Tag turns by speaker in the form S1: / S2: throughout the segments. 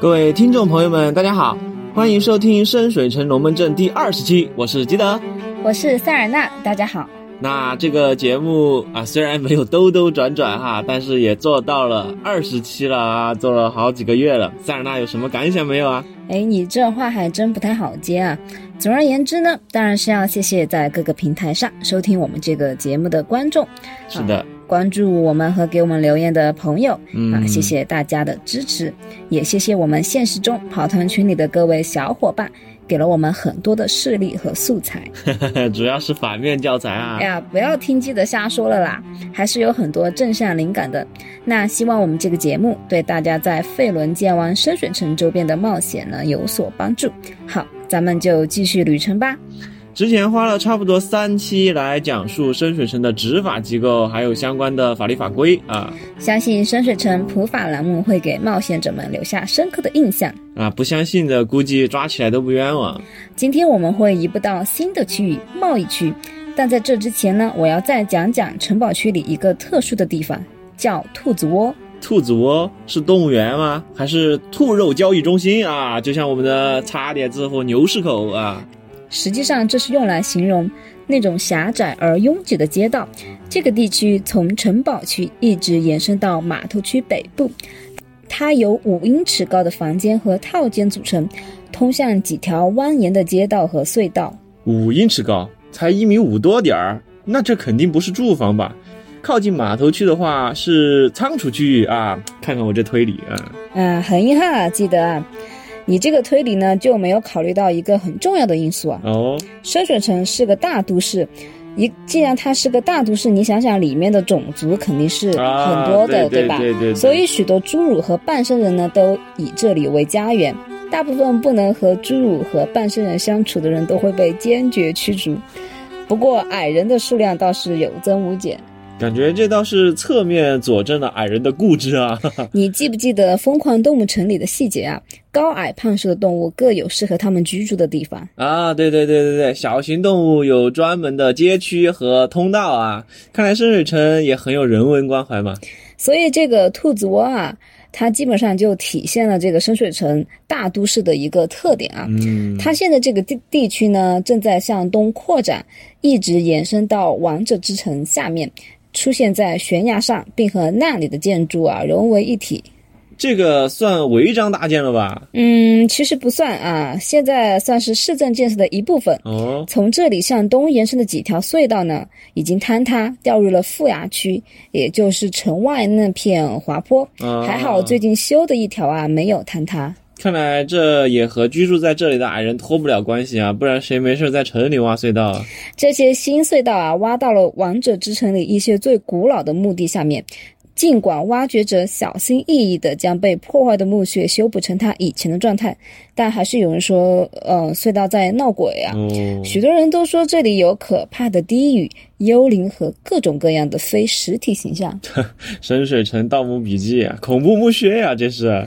S1: 各位听众朋友们，大家好，欢迎收听《深水城龙门阵》第二十期，我是吉德，
S2: 我是塞尔纳，大家好。
S1: 那这个节目啊，虽然没有兜兜转转哈，但是也做到了二十期了啊，做了好几个月了。塞尔纳有什么感想没有啊？
S2: 哎，你这话还真不太好接啊。总而言之呢，当然是要谢谢在各个平台上收听我们这个节目的观众。
S1: 是的。
S2: 关注我们和给我们留言的朋友，啊，谢谢大家的支持，也谢谢我们现实中跑团群里的各位小伙伴，给了我们很多的事例和素材。
S1: 主要是反面教材啊！
S2: 哎呀，不要听记者瞎说了啦，还是有很多正向灵感的。那希望我们这个节目对大家在费伦剑湾深水城周边的冒险呢有所帮助。好，咱们就继续旅程吧。
S1: 之前花了差不多三期来讲述深水城的执法机构，还有相关的法律法规啊。
S2: 相信深水城普法栏目会给冒险者们留下深刻的印象
S1: 啊！不相信的估计抓起来都不冤枉。
S2: 今天我们会移步到新的区域——贸易区，但在这之前呢，我要再讲讲城堡区里一个特殊的地方，叫兔子窝。
S1: 兔子窝是动物园吗？还是兔肉交易中心啊？就像我们的茶点子和牛市口啊？
S2: 实际上，这是用来形容那种狭窄而拥挤的街道。这个地区从城堡区一直延伸到码头区北部，它由五英尺高的房间和套间组成，通向几条蜿蜒的街道和隧道。
S1: 五英尺高，才一米五多点儿，那这肯定不是住房吧？靠近码头区的话是仓储区域啊！看看我这推理啊！
S2: 啊，很遗憾啊，记得啊。你这个推理呢，就没有考虑到一个很重要的因素啊。
S1: 哦，
S2: 深水城是个大都市，一既然它是个大都市，你想想里面的种族肯定是很多的，
S1: 对
S2: 吧？
S1: 对对。
S2: 所以许多侏儒和半生人呢，都以这里为家园。大部分不能和侏儒和半生人相处的人都会被坚决驱逐。不过矮人的数量倒是有增无减。
S1: 感觉这倒是侧面佐证了矮人的固执啊！
S2: 你记不记得《疯狂动物城》里的细节啊？高矮胖瘦的动物各有适合它们居住的地方
S1: 啊！对对对对对，小型动物有专门的街区和通道啊！看来深水城也很有人文关怀嘛。
S2: 所以这个兔子窝啊，它基本上就体现了这个深水城大都市的一个特点啊。
S1: 嗯，
S2: 它现在这个地地区呢，正在向东扩展，一直延伸到王者之城下面。出现在悬崖上，并和那里的建筑啊融为一体，
S1: 这个算违章搭建了吧？
S2: 嗯，其实不算啊，现在算是市政建设的一部分。
S1: 哦，
S2: 从这里向东延伸的几条隧道呢，已经坍塌，掉入了负崖区，也就是城外那片滑坡。还好最近修的一条啊没有坍塌。
S1: 看来这也和居住在这里的矮人脱不了关系啊，不然谁没事在城里挖隧道？
S2: 这些新隧道啊，挖到了王者之城里一些最古老的墓地下面。尽管挖掘者小心翼翼地将被破坏的墓穴修补成它以前的状态，但还是有人说，呃，隧道在闹鬼啊。许多人都说这里有可怕的低语、幽灵和各种各样的非实体形象。
S1: 深水城盗墓笔记啊，恐怖墓穴呀，这是。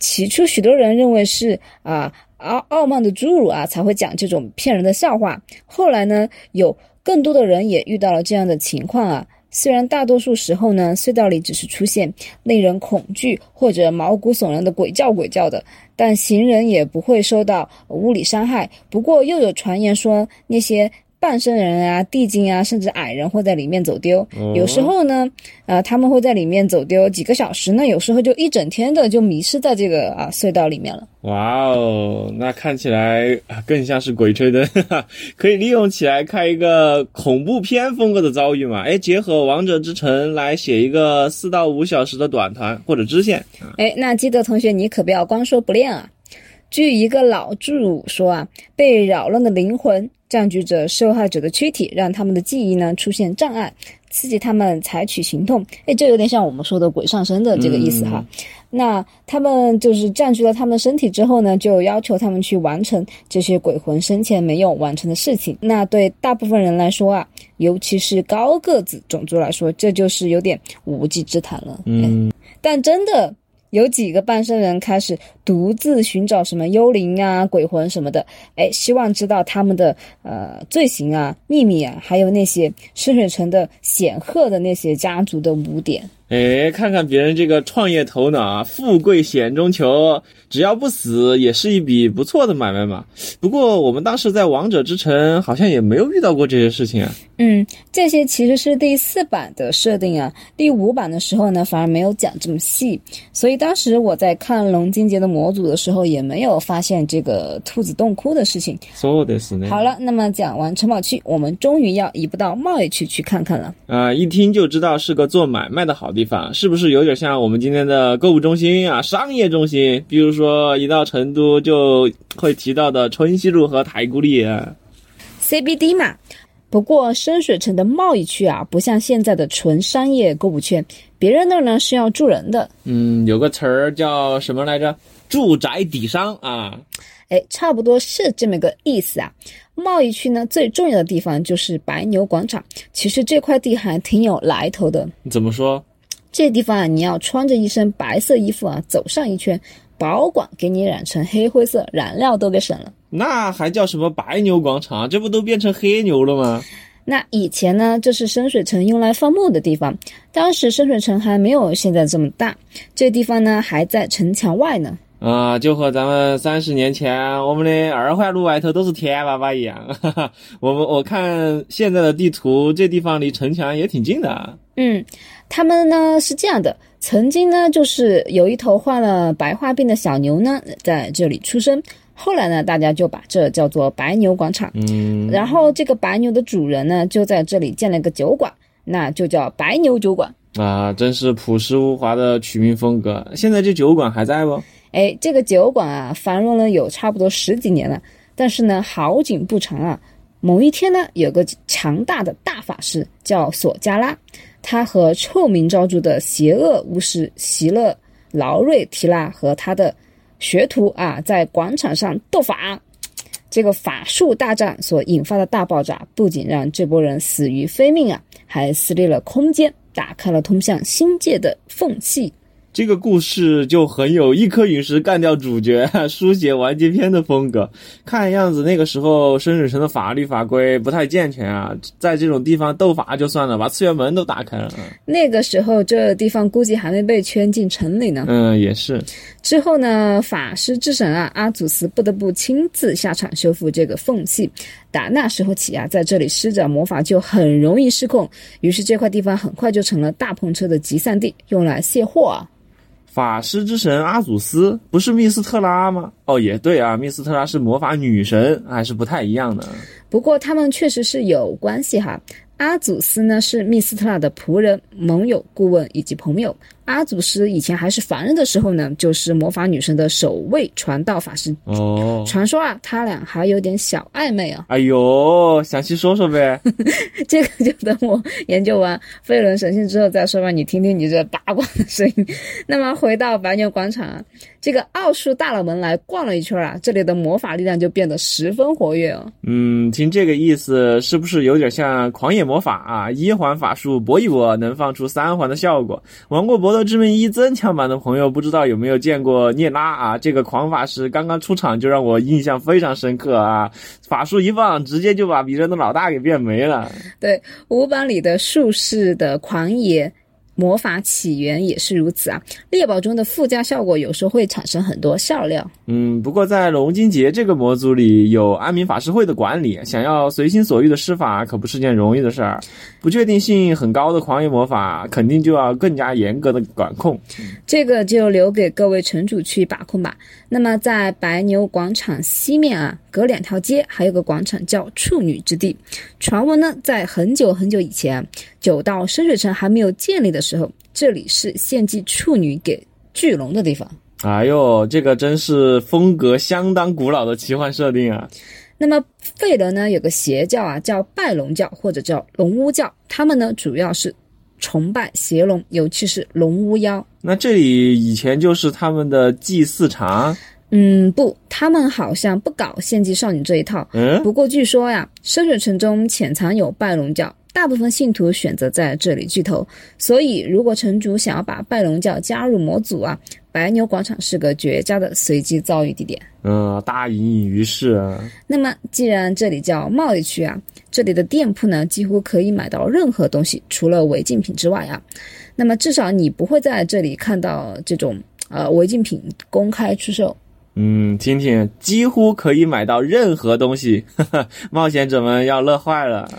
S2: 起初，许多人认为是啊傲傲慢的侏儒啊才会讲这种骗人的笑话。后来呢，有更多的人也遇到了这样的情况啊。虽然大多数时候呢，隧道里只是出现令人恐惧或者毛骨悚然的鬼叫鬼叫的，但行人也不会受到物理伤害。不过，又有传言说那些。半身人啊，地精啊，甚至矮人会在里面走丢。有时候呢，呃，他们会在里面走丢几个小时呢，有时候就一整天的就迷失在这个啊隧道里面了。
S1: 哇哦，那看起来更像是鬼吹灯，可以利用起来开一个恐怖片风格的遭遇嘛？哎，结合王者之城来写一个四到五小时的短团或者支线。
S2: 哎，那记得同学你可不要光说不练啊。据一个老侏儒说啊，被扰乱的灵魂。占据着受害者的躯体，让他们的记忆呢出现障碍，刺激他们采取行动。哎，这有点像我们说的鬼上身的这个意思哈。那他们就是占据了他们身体之后呢，就要求他们去完成这些鬼魂生前没有完成的事情。那对大部分人来说啊，尤其是高个子种族来说，这就是有点无稽之谈了。
S1: 嗯，
S2: 但真的。有几个半生人开始独自寻找什么幽灵啊、鬼魂什么的，哎，希望知道他们的呃罪行啊、秘密啊，还有那些深水城的显赫的那些家族的污点。
S1: 哎，看看别人这个创业头脑啊，富贵险中求，只要不死，也是一笔不错的买卖嘛。不过我们当时在王者之城好像也没有遇到过这些事情啊。
S2: 嗯，这些其实是第四版的设定啊，第五版的时候呢，反而没有讲这么细。所以当时我在看龙金杰的模组的时候，也没有发现这个兔子洞窟的事情。
S1: 说的是呢。
S2: 好了，那么讲完城堡区，我们终于要移步到贸易区去看看了。
S1: 啊、一听就知道是个做买卖的好地方，是不是有点像我们今天的购物中心啊、商业中心？比如说一到成都就会提到的春熙路和太古里啊。
S2: CBD 嘛。不过深水城的贸易区啊，不像现在的纯商业购物圈，别人那儿呢是要住人的。
S1: 嗯，有个词儿叫什么来着？住宅底商啊。
S2: 哎，差不多是这么个意思啊。贸易区呢，最重要的地方就是白牛广场。其实这块地还挺有来头的。
S1: 怎么说？
S2: 这地方啊，你要穿着一身白色衣服啊，走上一圈，保管给你染成黑灰色，染料都给省了。
S1: 那还叫什么白牛广场？这不都变成黑牛了吗？
S2: 那以前呢，这是深水城用来放牧的地方。当时深水城还没有现在这么大，这地方呢还在城墙外呢。
S1: 啊，就和咱们三十年前我们的二环路外头都是田娃娃一样。哈哈，我们我看现在的地图，这地方离城墙也挺近的。啊
S2: 嗯，他们呢是这样的，曾经呢就是有一头患了白化病的小牛呢在这里出生，后来呢大家就把这叫做白牛广场。
S1: 嗯，
S2: 然后这个白牛的主人呢就在这里建了个酒馆，那就叫白牛酒馆。
S1: 啊，真是朴实无华的取名风格。现在这酒馆还在不？
S2: 哎，这个酒馆啊，繁荣了有差不多十几年了，但是呢，好景不长啊。某一天呢，有个强大的大法师叫索加拉，他和臭名昭著的邪恶巫师席勒劳瑞提拉和他的学徒啊，在广场上斗法。这个法术大战所引发的大爆炸，不仅让这波人死于非命啊，还撕裂了空间，打开了通向星界的缝隙。
S1: 这个故事就很有一颗陨石干掉主角，书写完结篇的风格。看样子那个时候深水城的法律法规不太健全啊，在这种地方斗法就算了，把次元门都打开了。
S2: 那个时候，这地方估计还没被圈进城里呢。
S1: 嗯，也是。
S2: 之后呢，法师之神啊，阿祖斯不得不亲自下场修复这个缝隙。打那时候起啊，在这里施展魔法就很容易失控，于是这块地方很快就成了大篷车的集散地，用来卸货啊。
S1: 法师之神阿祖斯不是密斯特拉吗？哦，也对啊，密斯特拉是魔法女神，还是不太一样的。
S2: 不过他们确实是有关系哈。阿祖斯呢是密斯特拉的仆人、盟友、顾问以及朋友。阿祖师以前还是凡人的时候呢，就是魔法女神的首位传道法师。
S1: 哦，
S2: 传说啊，他俩还有点小暧昧啊。
S1: 哎呦，详细说说呗。
S2: 这个就等我研究完飞轮神性之后再说吧。你听听你这八卦的声音。那么回到白牛广场啊，这个奥数大佬们来逛了一圈啊，这里的魔法力量就变得十分活跃哦。
S1: 嗯，听这个意思，是不是有点像狂野魔法啊？一环法术搏一搏，能放出三环的效果。玩过《搏斗之门一》增强版的朋友，不知道有没有见过涅拉啊？这个狂法师刚刚出场就让我印象非常深刻啊！法术一放，直接就把敌人的老大给变没了。
S2: 对，五版里的术士的狂野。魔法起源也是如此啊！猎宝中的附加效果有时候会产生很多笑料。
S1: 嗯，不过在龙金杰这个模组里有安民法师会的管理，想要随心所欲的施法可不是件容易的事儿。不确定性很高的狂野魔法，肯定就要更加严格的管控。
S2: 这个就留给各位城主去把控吧。那么在白牛广场西面啊，隔两条街还有个广场叫处女之地。传闻呢，在很久很久以前，九道深水城还没有建立的时候，这里是献祭处女给巨龙的地方。
S1: 哎呦，这个真是风格相当古老的奇幻设定啊！
S2: 那么费伦呢，有个邪教啊，叫拜龙教或者叫龙巫教，他们呢主要是崇拜邪龙，尤其是龙巫妖。
S1: 那这里以前就是他们的祭祀场。
S2: 嗯，不，他们好像不搞献祭少女这一套。
S1: 嗯，
S2: 不过据说呀，深水城中潜藏有拜龙教，大部分信徒选择在这里聚头。所以，如果城主想要把拜龙教加入魔组啊，白牛广场是个绝佳的随机遭遇地点。
S1: 嗯，大隐隐于市啊。
S2: 那么，既然这里叫贸易区啊，这里的店铺呢，几乎可以买到任何东西，除了违禁品之外啊。那么，至少你不会在这里看到这种呃违禁品公开出售。
S1: 嗯，听听，几乎可以买到任何东西，冒险者们要乐坏了。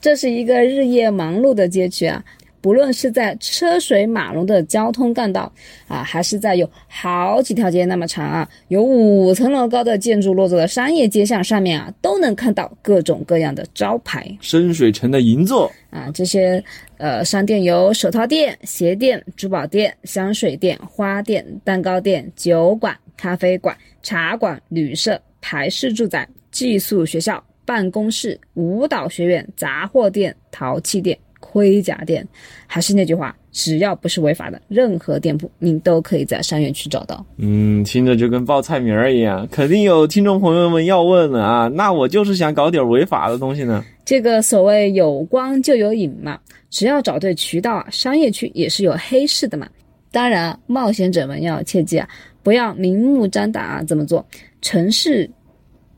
S2: 这是一个日夜忙碌的街区啊，不论是在车水马龙的交通干道啊，还是在有好几条街那么长啊，有五层楼高的建筑落座的商业街巷上面啊，都能看到各种各样的招牌。
S1: 深水城的银座
S2: 啊，这些呃商店有手套店、鞋店、珠宝店、香水店、花店、蛋糕店、酒馆、咖啡馆、茶馆、旅社、台式住宅、寄宿学校。办公室、舞蹈学院、杂货店、陶器店、盔甲店，还是那句话，只要不是违法的，任何店铺您都可以在商业区找到。
S1: 嗯，听着就跟报菜名儿一样，肯定有听众朋友们要问了啊，那我就是想搞点违法的东西呢。
S2: 这个所谓有光就有影嘛，只要找对渠道啊，商业区也是有黑市的嘛。当然，冒险者们要切记啊，不要明目张胆啊这么做，城市。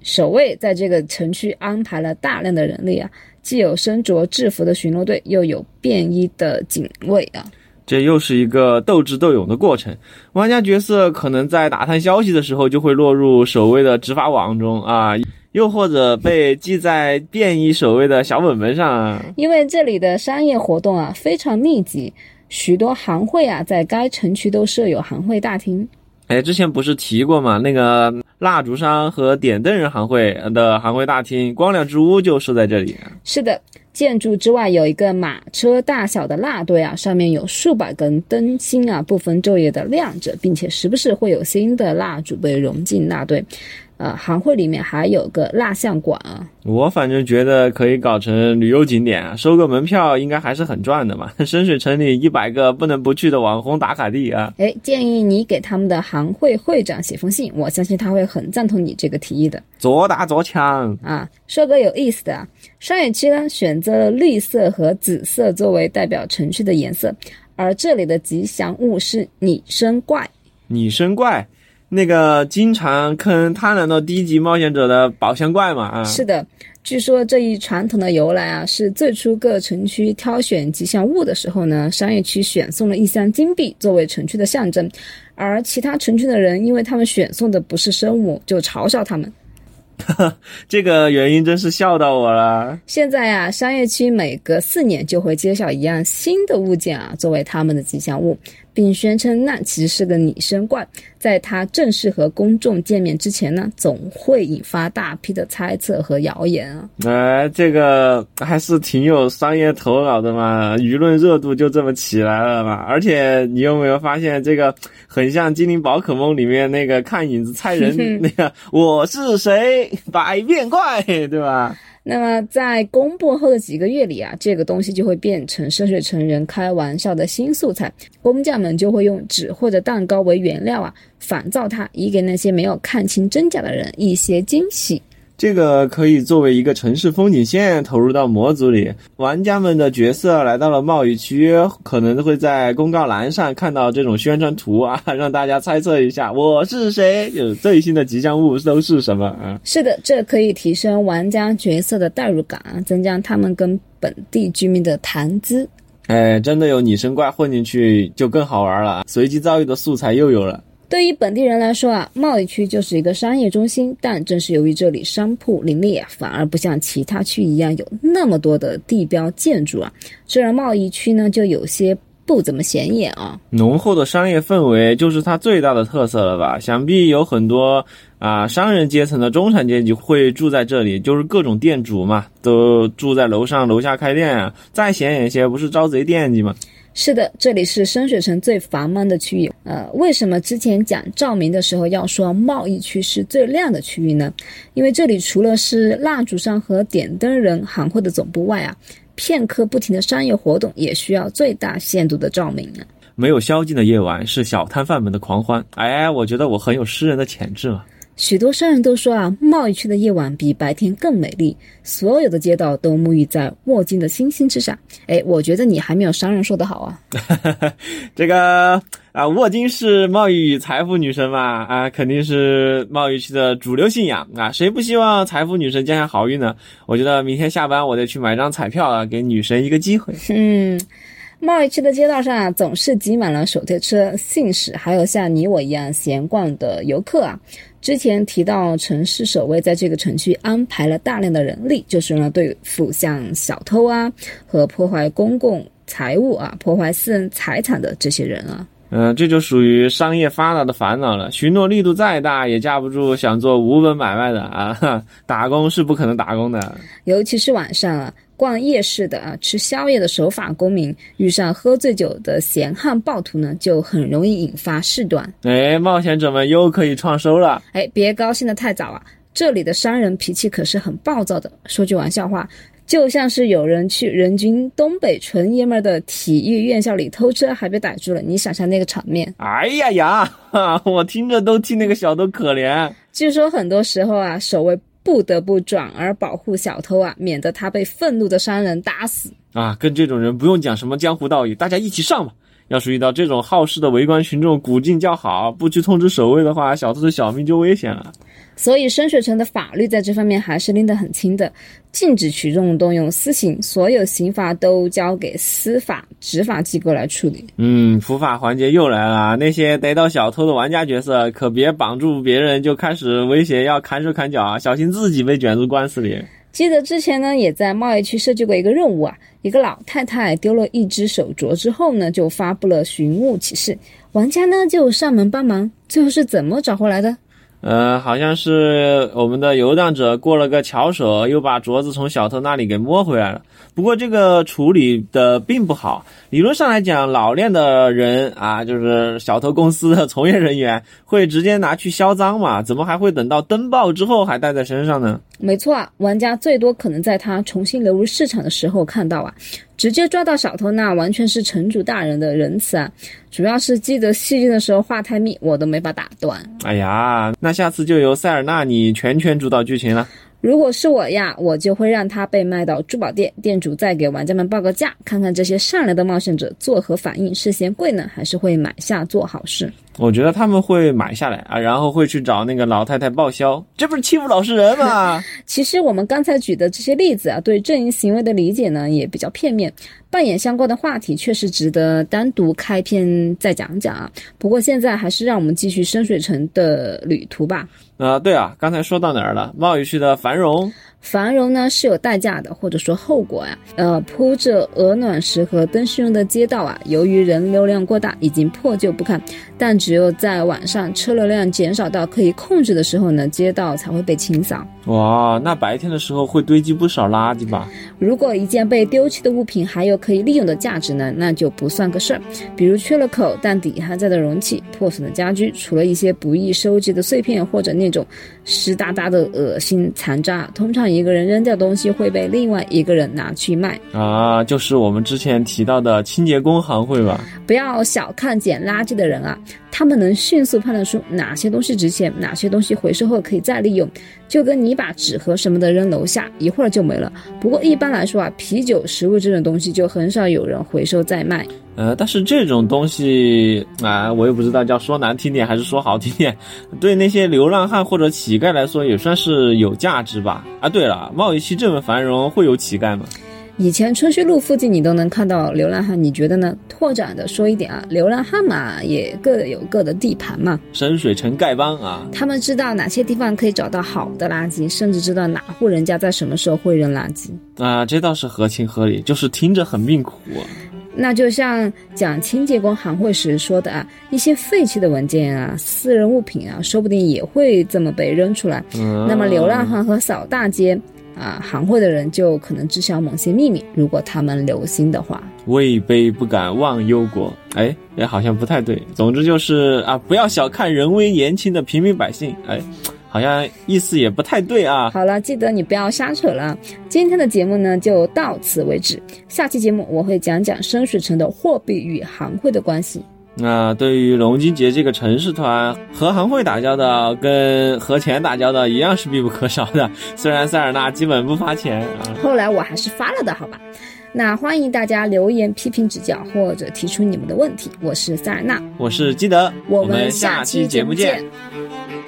S2: 守卫在这个城区安排了大量的人力啊，既有身着制服的巡逻队，又有便衣的警卫啊。
S1: 这又是一个斗智斗勇的过程。玩家角色可能在打探消息的时候就会落入守卫的执法网中啊，又或者被记在便衣守卫的小本本上啊。
S2: 因为这里的商业活动啊非常密集，许多行会啊在该城区都设有行会大厅。
S1: 哎，之前不是提过吗？那个。蜡烛商和点灯人行会的行会大厅，光亮之屋就设在这里。
S2: 是的，建筑之外有一个马车大小的蜡堆啊，上面有数百根灯芯啊，不分昼夜的亮着，并且时不时会有新的蜡烛被融进蜡堆。呃，行会里面还有个蜡像馆啊。
S1: 我反正觉得可以搞成旅游景点，收个门票应该还是很赚的嘛。深水城里一百个不能不去的网红打卡地啊。
S2: 哎，建议你给他们的行会会长写封信，我相信他会很赞同你这个提议的。
S1: 做大做强
S2: 啊！说个有意思的啊，商业区呢选择了绿色和紫色作为代表城区的颜色，而这里的吉祥物是拟声怪。
S1: 拟声怪。那个经常坑贪婪的低级冒险者的宝箱怪嘛啊，
S2: 是的，据说这一传统的由来啊，是最初各城区挑选吉祥物的时候呢，商业区选送了一箱金币作为城区的象征，而其他城区的人因为他们选送的不是生物，就嘲笑他们。
S1: 这个原因真是笑到我了。
S2: 现在呀，商业区每隔四年就会揭晓一样新的物件啊，作为他们的吉祥物。并宣称那其实是个拟声怪，在他正式和公众见面之前呢，总会引发大批的猜测和谣言啊。
S1: 哎，这个还是挺有商业头脑的嘛，舆论热度就这么起来了嘛。而且你有没有发现，这个很像《精灵宝可梦》里面那个看影子猜人 那个，我是谁，百变怪，对吧？
S2: 那么在公布后的几个月里啊，这个东西就会变成深水成人开玩笑的新素材。工匠们就会用纸或者蛋糕为原料啊，仿造它，以给那些没有看清真假的人一些惊喜。
S1: 这个可以作为一个城市风景线投入到模组里，玩家们的角色来到了贸易区，可能会在公告栏上看到这种宣传图啊，让大家猜测一下我是谁，有最新的吉祥物都是什么啊？
S2: 是的，这可以提升玩家角色的代入感，增加他们跟本地居民的谈资。
S1: 哎，真的有拟声怪混进去就更好玩了，随机遭遇的素材又有了。
S2: 对于本地人来说啊，贸易区就是一个商业中心，但正是由于这里商铺林立啊，反而不像其他区一样有那么多的地标建筑啊，这让贸易区呢就有些不怎么显眼啊。
S1: 浓厚的商业氛围就是它最大的特色了吧？想必有很多啊商人阶层的中产阶级会住在这里，就是各种店主嘛，都住在楼上楼下开店啊。再显眼些，不是招贼惦记吗？
S2: 是的，这里是深水城最繁忙的区域。呃，为什么之前讲照明的时候要说贸易区是最亮的区域呢？因为这里除了是蜡烛商和点灯人行会的总部外啊，片刻不停的商业活动也需要最大限度的照明啊。
S1: 没有宵禁的夜晚是小摊贩们的狂欢。哎，我觉得我很有诗人的潜质嘛。
S2: 许多商人都说啊，贸易区的夜晚比白天更美丽，所有的街道都沐浴在沃金的星星之下。哎，我觉得你还没有商人说的好啊。
S1: 这个啊，沃金是贸易与财富女神嘛？啊，肯定是贸易区的主流信仰啊。谁不希望财富女神降下好运呢？我觉得明天下班我得去买张彩票啊，给女神一个机会。
S2: 嗯。贸易区的街道上啊，总是挤满了手推车、信使，还有像你我一样闲逛的游客啊。之前提到，城市守卫在这个城区安排了大量的人力，就是用来对付像小偷啊和破坏公共财物啊、破坏私人财产的这些人啊。
S1: 嗯，这就属于商业发达的烦恼了。许诺力度再大，也架不住想做无本买卖的啊。打工是不可能打工的，
S2: 尤其是晚上啊。逛夜市的啊，吃宵夜的守法公民遇上喝醉酒的闲汉暴徒呢，就很容易引发事端。
S1: 哎，冒险者们又可以创收了。
S2: 哎，别高兴的太早啊！这里的商人脾气可是很暴躁的。说句玩笑话，就像是有人去人均东北纯爷们的体育院校里偷车，还被逮住了。你想象那个场面？
S1: 哎呀呀，我听着都替那个小偷可怜。
S2: 据说很多时候啊，守卫。不得不转而保护小偷啊，免得他被愤怒的商人打死
S1: 啊！跟这种人不用讲什么江湖道义，大家一起上吧。要是遇到这种好事的围观群众，鼓劲叫好，不去通知守卫的话，小偷的小命就危险了。
S2: 所以深水城的法律在这方面还是拎得很清的，禁止群众动用私刑，所有刑罚都交给司法执法机构来处理。
S1: 嗯，普法环节又来了，那些逮到小偷的玩家角色可别绑住别人就开始威胁要砍手砍脚啊，小心自己被卷入官司里。
S2: 记得之前呢，也在贸易区设计过一个任务啊，一个老太太丢了一只手镯之后呢，就发布了寻物启事，玩家呢就上门帮忙，最后是怎么找回来的？
S1: 呃，好像是我们的游荡者过了个巧手，又把镯子从小偷那里给摸回来了。不过这个处理的并不好。理论上来讲，老练的人啊，就是小偷公司的从业人员，会直接拿去销赃嘛？怎么还会等到登报之后还带在身上呢？
S2: 没错啊，玩家最多可能在他重新流入市场的时候看到啊。直接抓到小偷，那完全是城主大人的仁慈啊！主要是记得戏剧的时候话太密，我都没法打断。
S1: 哎呀，那下次就由塞尔纳你全权主导剧情了。
S2: 如果是我呀，我就会让他被卖到珠宝店，店主再给玩家们报个价，看看这些善良的冒险者作何反应，是嫌贵呢，还是会买下做好事？
S1: 我觉得他们会买下来啊，然后会去找那个老太太报销，这不是欺负老实人吗？
S2: 其实我们刚才举的这些例子啊，对阵营行为的理解呢，也比较片面。扮演相关的话题确实值得单独开篇再讲讲啊。不过现在还是让我们继续深水城的旅途吧。
S1: 啊，对啊，刚才说到哪儿了？贸易区的繁荣。
S2: 繁荣呢是有代价的，或者说后果呀。呃，铺着鹅卵石和灯芯用的街道啊，由于人流量过大，已经破旧不堪。但只有在晚上车流量减少到可以控制的时候呢，街道才会被清扫。
S1: 哇，那白天的时候会堆积不少垃圾吧？
S2: 如果一件被丢弃的物品还有可以利用的价值呢，那就不算个事儿。比如缺了口但底还在的容器、破损的家居，除了一些不易收集的碎片或者那种湿哒哒的恶心残渣，通常。一个人扔掉东西会被另外一个人拿去卖
S1: 啊，就是我们之前提到的清洁工行会吧？
S2: 不要小看捡垃圾的人啊，他们能迅速判断出哪些东西值钱，哪些东西回收后可以再利用。就跟你把纸盒什么的扔楼下，一会儿就没了。不过一般来说啊，啤酒、食物这种东西就很少有人回收再卖。
S1: 呃，但是这种东西啊，我也不知道叫说难听点还是说好听点，对那些流浪汉或者乞丐来说也算是有价值吧。啊，对了，贸易区这么繁荣，会有乞丐吗？
S2: 以前春熙路附近你都能看到流浪汉，你觉得呢？拓展的说一点啊，流浪汉嘛，也各有各的地盘嘛。
S1: 深水城丐帮啊，
S2: 他们知道哪些地方可以找到好的垃圾，甚至知道哪户人家在什么时候会扔垃圾。
S1: 啊，这倒是合情合理，就是听着很命苦。
S2: 那就像讲清洁工行会时说的啊，一些废弃的文件啊、私人物品啊，说不定也会这么被扔出来。那么流浪汉和扫大街啊，行会的人就可能知晓某些秘密，如果他们留心的话。
S1: 位卑不敢忘忧国，哎，也好像不太对。总之就是啊，不要小看人微言轻的平民百姓，哎。好像意思也不太对啊。
S2: 好了，记得你不要瞎扯了。今天的节目呢，就到此为止。下期节目我会讲讲深水城的货币与行会的关系。
S1: 那对于龙津杰这个城市团，和行会打交道跟和钱打交道一样是必不可少的。虽然塞尔纳基本不发钱啊，
S2: 后来我还是发了的，好吧？那欢迎大家留言批评指教或者提出你们的问题。我是塞尔纳，
S1: 我是基德，
S2: 我
S1: 们
S2: 下
S1: 期
S2: 节
S1: 目见。
S2: 见